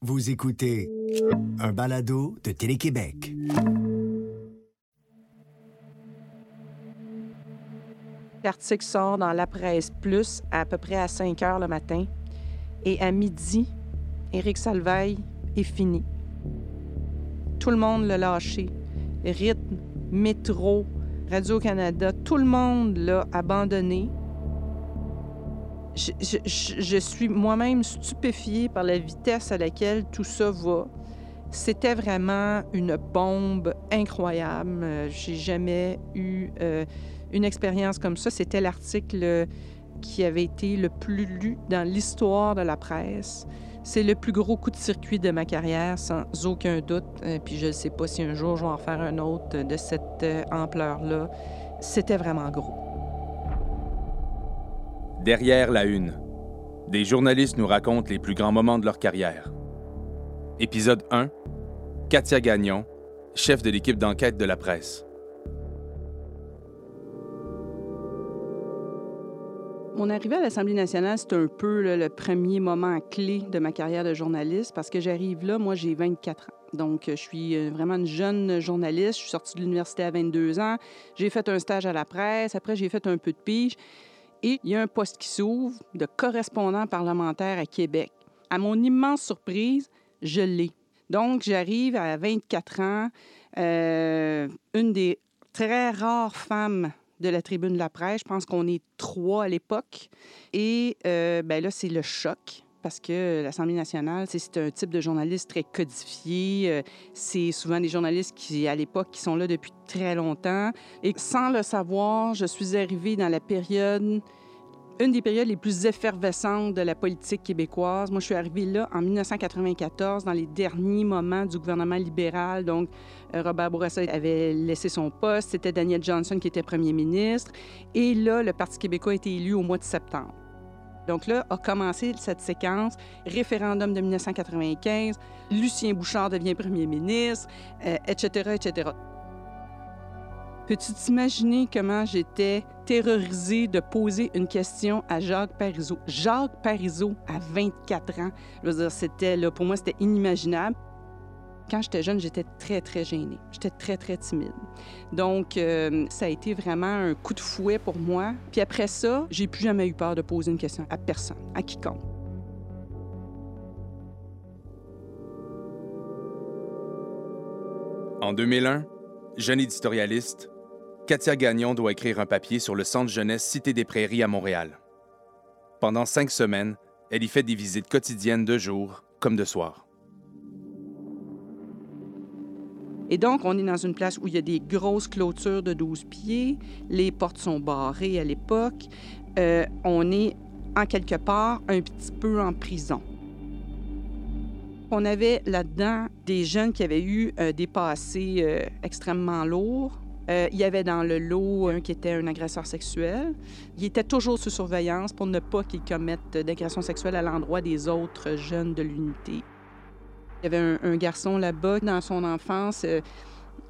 Vous écoutez un balado de Télé-Québec. L'article sort dans la presse plus à peu près à 5 heures le matin. Et à midi, Éric Salveille est fini. Tout le monde l'a lâché. Rythme, métro, Radio-Canada, tout le monde l'a abandonné. Je, suis moi-même stupéfiée par la vitesse à laquelle tout ça va. C'était vraiment une bombe incroyable. Euh, J'ai jamais eu euh, une expérience comme ça. C'était l'article qui avait été le plus lu dans l'histoire de la presse. C'est le plus gros coup de circuit de ma carrière, sans aucun doute. Euh, puis je ne sais pas si un jour je vais en faire un autre de cette ampleur-là. C'était vraiment gros. Derrière la une, des journalistes nous racontent les plus grands moments de leur carrière. Épisode 1. Katia Gagnon, chef de l'équipe d'enquête de la presse. Mon arrivée à l'Assemblée nationale, c'est un peu le premier moment clé de ma carrière de journaliste parce que j'arrive là, moi j'ai 24 ans. Donc, je suis euh, vraiment une jeune journaliste. Je suis sortie de l'université à 22 ans. J'ai fait un stage à la presse. Après, j'ai fait un peu de pige. Et il y a un poste qui s'ouvre de correspondant parlementaire à Québec. À mon immense surprise, je l'ai. Donc, j'arrive à 24 ans, euh, une des très rares femmes de la tribune de la presse. Je pense qu'on est trois à l'époque. Et euh, ben là, c'est le choc parce que l'Assemblée nationale, c'est- un type de journaliste très codifié. Euh, C'est souvent des journalistes qui, à l'époque, qui sont là depuis très longtemps. Et sans le savoir, je suis arrivée dans la période une des périodes les plus effervescentes de la politique québécoise. Moi, je suis arrivée là en 1994, dans les derniers moments du gouvernement libéral. Donc, euh, Robert Bourassa avait laissé son poste. C'était Daniel Johnson qui était premier ministre. Et là, le Parti québécois a été élu au mois de septembre. Donc là, a commencé cette séquence, référendum de 1995, Lucien Bouchard devient premier ministre, euh, etc., etc. Peux-tu t'imaginer comment j'étais terrorisée de poser une question à Jacques Parizeau? Jacques Parizeau, à 24 ans, je veux c'était, là, pour moi, c'était inimaginable. Quand j'étais jeune, j'étais très, très gênée. J'étais très, très timide. Donc, euh, ça a été vraiment un coup de fouet pour moi. Puis après ça, j'ai plus jamais eu peur de poser une question à personne, à quiconque. En 2001, jeune éditorialiste, Katia Gagnon doit écrire un papier sur le centre jeunesse Cité des Prairies à Montréal. Pendant cinq semaines, elle y fait des visites quotidiennes de jour comme de soir. Et donc, on est dans une place où il y a des grosses clôtures de 12 pieds, les portes sont barrées à l'époque. Euh, on est, en quelque part, un petit peu en prison. On avait là-dedans des jeunes qui avaient eu euh, des passés euh, extrêmement lourds. Il y avait dans le lot un qui était un agresseur sexuel. Il était toujours sous surveillance pour ne pas qu'il commette d'agression sexuelle à l'endroit des autres jeunes de l'unité. Il y avait un, garçon là-bas, dans son enfance, euh,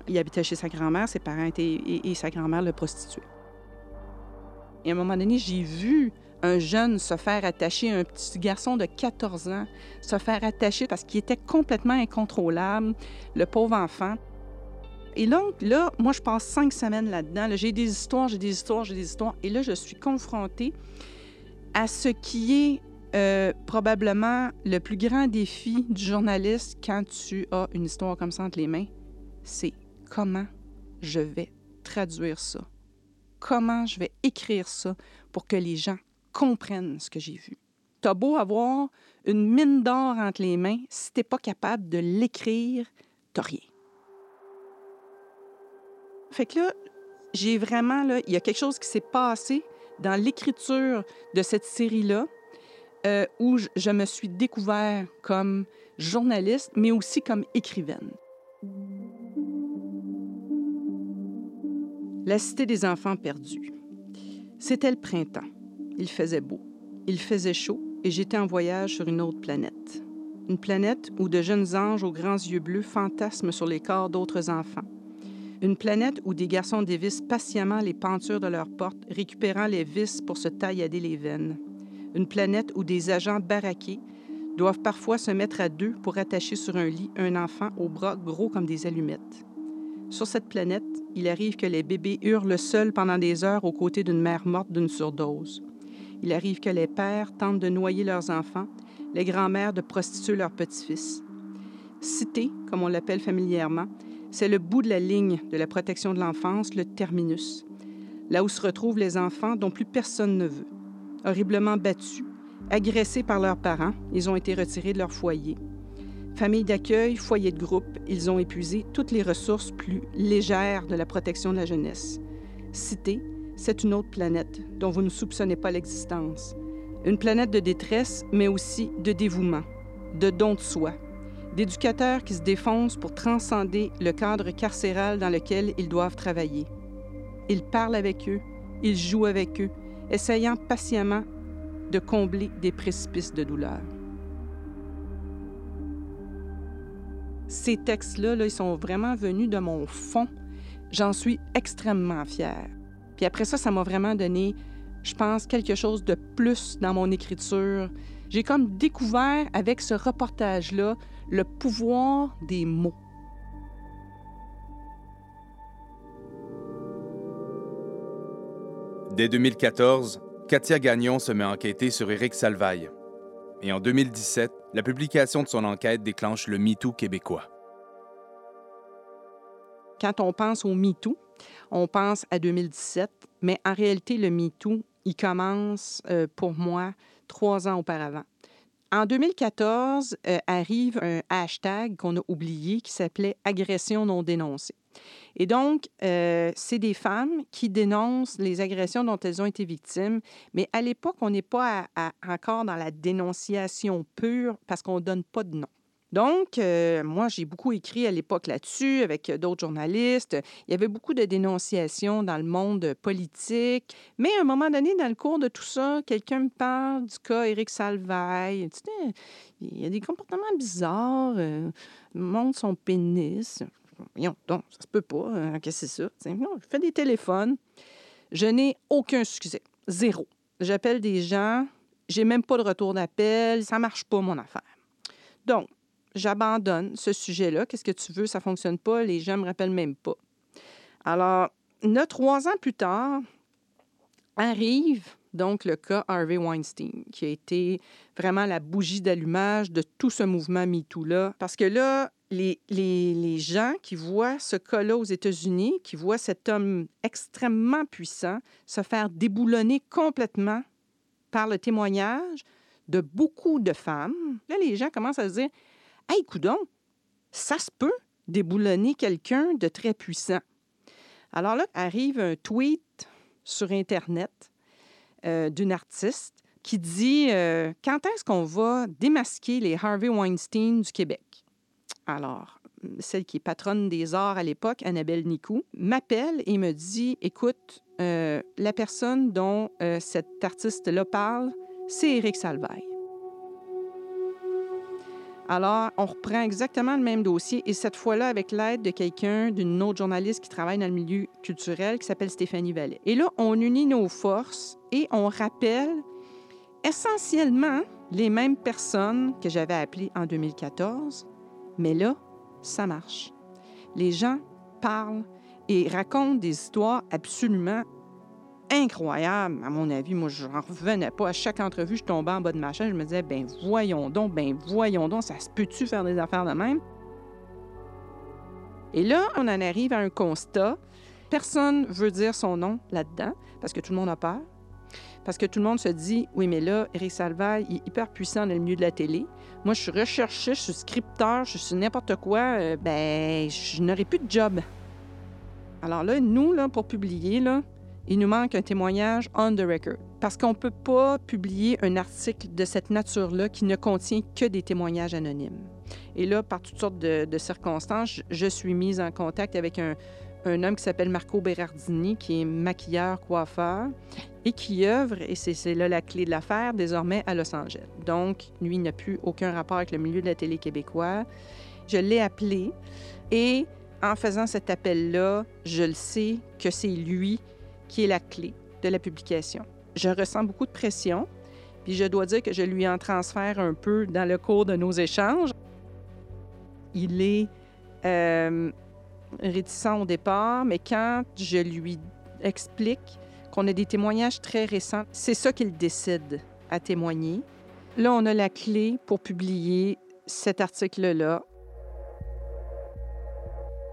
il habitait chez sa grand-mère, ses parents étaient, et, sa grand-mère le prostituait. Et à un moment donné, j'ai vu un jeune se faire attacher, un petit garçon de 14 ans, se faire attacher parce qu'il était complètement incontrôlable, le pauvre enfant. Et donc, là, moi, je passe cinq semaines là-dedans. Là, j'ai des histoires, j'ai des histoires, j'ai des histoires. Et là, je suis confrontée à ce qui est euh, probablement le plus grand défi du journaliste quand tu as une histoire comme ça entre les mains, c'est comment je vais traduire ça. Comment je vais écrire ça pour que les gens comprennent ce que j'ai vu. T'as beau avoir une mine d'or entre les mains, si t'es pas capable de l'écrire, t'as rien. Fait que là, j'ai vraiment, là, il y a quelque chose qui s'est passé dans l'écriture de cette série-là euh, où je, me suis découvert comme journaliste, mais aussi comme écrivaine. La cité des enfants perdus. C'était le printemps. Il faisait beau. Il faisait chaud et j'étais en voyage sur une autre planète. Une planète où de jeunes anges aux grands yeux bleus fantasment sur les corps d'autres enfants. Une planète où des garçons dévissent patiemment les pentures de leurs portes, récupérant les vis pour se taillader les veines. Une planète où des agents baraqués, doivent parfois se mettre à deux pour attacher sur un lit un enfant aux bras gros comme des allumettes. Sur cette planète, il arrive que les bébés hurlent seuls pendant des heures aux côtés d'une mère morte d'une surdose. Il arrive que les pères tentent de noyer leurs enfants, les grands-mères de prostituer leurs petits-fils. Cité, comme on l'appelle familièrement, c'est le bout de la ligne de la protection de l'enfance, le terminus, là où se retrouvent les enfants dont plus personne ne veut. Horriblement battus, agressés par leurs parents, ils ont été retirés de leur foyer. Famille d'accueil, foyer de groupe, ils ont épuisé toutes les ressources plus légères de la protection de la jeunesse. Cité, c'est une autre planète dont vous ne soupçonnez pas l'existence. Une planète de détresse, mais aussi de dévouement, de don de soi, d'éducateurs qui se défoncent pour transcender le cadre carcéral dans lequel ils doivent travailler. Ils parlent avec eux, ils jouent avec eux, essayant patiemment de combler des précipices de douleur. Ces textes-là, là, ils sont vraiment venus de mon fond. J'en suis extrêmement fière. Puis après ça, ça m'a vraiment donné, je pense, quelque chose de plus dans mon écriture. J'ai comme découvert avec ce reportage-là le pouvoir des mots. Dès 2014, Katia Gagnon se met à enquêter sur Éric Salvaille. Et en 2017, la publication de son enquête déclenche le MeToo québécois. Quand on pense au MeToo, on pense à 2017, mais en réalité, le MeToo, il commence euh, pour moi trois ans auparavant. En 2014, euh, arrive un hashtag qu'on a oublié qui s'appelait agression non dénoncée. Et donc, euh, c'est des femmes qui dénoncent les agressions dont elles ont été victimes, mais à l'époque, on n'est pas encore dans la dénonciation pure parce qu'on ne donne pas de nom. Donc, euh, moi, j'ai beaucoup écrit à l'époque là-dessus avec d'autres journalistes. Il y avait beaucoup de dénonciations dans le monde politique. Mais à un moment donné, dans le cours de tout ça, quelqu'un me parle du cas Éric Salvaille. il y a des comportements bizarres. Euh, montre son pénis. Voyons, donc, ça se peut pas. Hein, qu'est-ce que c'est ça? non, je fais des téléphones. Je n'ai aucun succès. Zéro. J'appelle des gens. J'ai même pas de retour d'appel. Ça marche pas, mon affaire. Donc, j'abandonne ce sujet-là. Qu'est-ce que tu veux? Ça fonctionne pas. Les gens me rappellent même pas. Alors, là, trois ans plus tard, arrive donc le cas Harvey Weinstein, qui a été vraiment la bougie d'allumage de tout ce mouvement MeToo-là. Parce que là, les, gens qui voient ce cas-là aux États-Unis, qui voient cet homme extrêmement puissant se faire déboulonner complètement par le témoignage de beaucoup de femmes, là, les gens commencent à se dire Hey, coudon, ça se peut déboulonner quelqu'un de très puissant. Alors là, arrive un tweet sur Internet euh, d'une artiste qui dit euh, Quand est-ce qu'on va démasquer les Harvey Weinstein du Québec? Alors, celle qui est patronne des arts à l'époque, Annabelle Nicou, m'appelle et me dit Écoute, euh, la personne dont cet artiste-là parle, c'est Éric Salvaille. Alors, on reprend exactement le même dossier et cette fois-là avec l'aide de quelqu'un, d'une autre journaliste qui travaille dans le milieu culturel qui s'appelle Stéphanie Vallet. Et là, on unit nos forces et on rappelle essentiellement les mêmes personnes que j'avais appelées en 2014, mais là, ça marche. Les gens parlent et racontent des histoires absolument incroyable, à mon avis. Moi, je n'en revenais pas. À chaque entrevue, je tombais en bas de ma. Je me disais, ben voyons donc, ben voyons donc, ça se peut-tu faire des affaires de même? Et là, on en arrive à un constat. Personne veut dire son nom là-dedans parce que tout le monde a peur. Parce que tout le monde se dit, oui, mais là, Eric Salvaille est hyper puissant dans le milieu de la télé. Moi, je suis recherchiste, je suis scripteur, je suis n'importe quoi. Euh, ben, je n'aurai plus de job. Alors là, nous, là, pour publier, là, il nous manque un témoignage on the record. Parce qu'on ne peut pas publier un article de cette nature-là qui ne contient que des témoignages anonymes. Et là, par toutes sortes de, circonstances, je suis mise en contact avec un, un homme qui s'appelle Marco Berardini, qui est maquilleur, coiffeur, et qui œuvre, et c'est là la clé de l'affaire, désormais à Los Angeles. Donc, lui n'a plus aucun rapport avec le milieu de la télé québécois. Je l'ai appelé, et en faisant cet appel-là, je le sais que c'est lui qui est la clé de la publication. Je ressens beaucoup de pression Puis je dois dire que je lui en transfère un peu dans le cours de nos échanges. Il est euh, réticent au départ, mais quand je lui explique qu'on a des témoignages très récents, c'est ça qu'il décide à témoigner. Là, on a la clé pour publier cet article-là.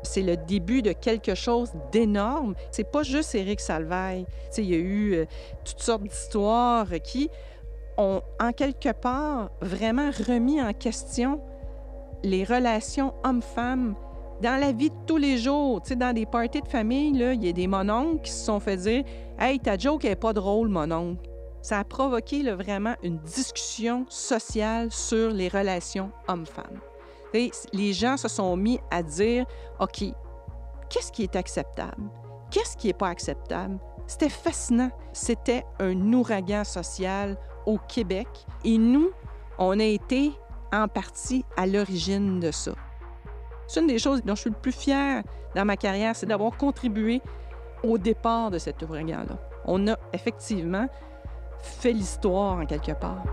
C'est le début de quelque chose d'énorme. C'est pas juste Éric Salvaille. Il y a eu euh, toutes sortes d'histoires qui ont, en quelque part, vraiment remis en question les relations hommes-femmes dans la vie de tous les jours. Tu sais, dans des parties de famille, il y a des mononcles qui se sont fait dire Hey, ta joke n'est pas drôle, mononcle. Ça a provoqué vraiment une discussion sociale sur les relations hommes-femmes. Les gens se sont mis à dire OK, qu'est-ce qui est acceptable? Qu'est-ce qui n'est pas acceptable C'était fascinant. C'était un ouragan social au Québec et nous, on a été en partie à l'origine de ça. C'est une des choses dont je suis le plus fière dans ma carrière, c'est d'avoir contribué au départ de cet ouragan-là. On a effectivement fait l'histoire en quelque part.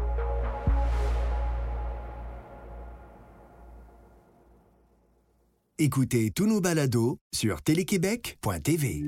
Écoutez tous nos balados sur téléquébec.tv.